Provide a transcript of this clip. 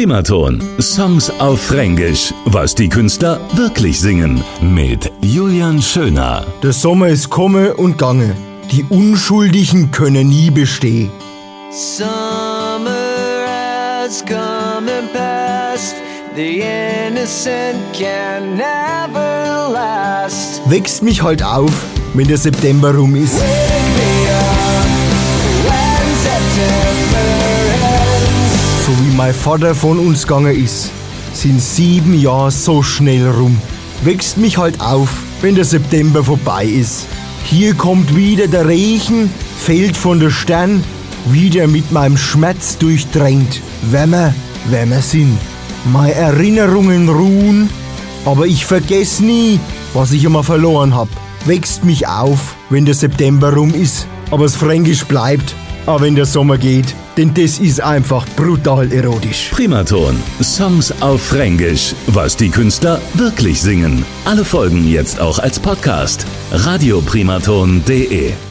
Primaton. Songs auf Fränkisch. Was die Künstler wirklich singen. Mit Julian Schöner. Der Sommer ist komme und gange. Die Unschuldigen können nie bestehen. Summer has come and passed. The innocent can never last. Wächst mich halt auf, wenn der September rum ist. Mein Vater von uns gegangen ist, sind sieben Jahre so schnell rum. Wächst mich halt auf, wenn der September vorbei ist. Hier kommt wieder der Regen, fällt von der Stern, wieder mit meinem Schmerz durchdrängt. Wärmer, wärmer sind. Meine Erinnerungen ruhen, aber ich vergess nie, was ich immer verloren hab. Wächst mich auf, wenn der September rum ist, aber das Fränkisch bleibt, auch wenn der Sommer geht, denn das ist einfach brutal erotisch. Primaton. Songs auf Fränkisch. Was die Künstler wirklich singen. Alle Folgen jetzt auch als Podcast. Radioprimaton.de